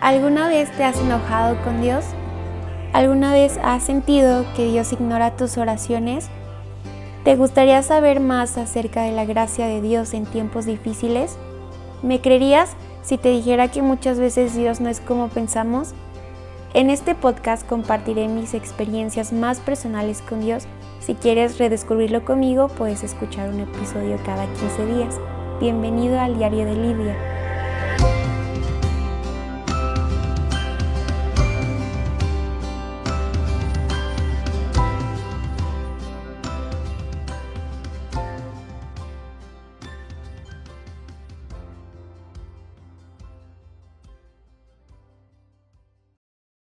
¿Alguna vez te has enojado con Dios? ¿Alguna vez has sentido que Dios ignora tus oraciones? ¿Te gustaría saber más acerca de la gracia de Dios en tiempos difíciles? ¿Me creerías si te dijera que muchas veces Dios no es como pensamos? En este podcast compartiré mis experiencias más personales con Dios. Si quieres redescubrirlo conmigo, puedes escuchar un episodio cada 15 días. Bienvenido al diario de Lidia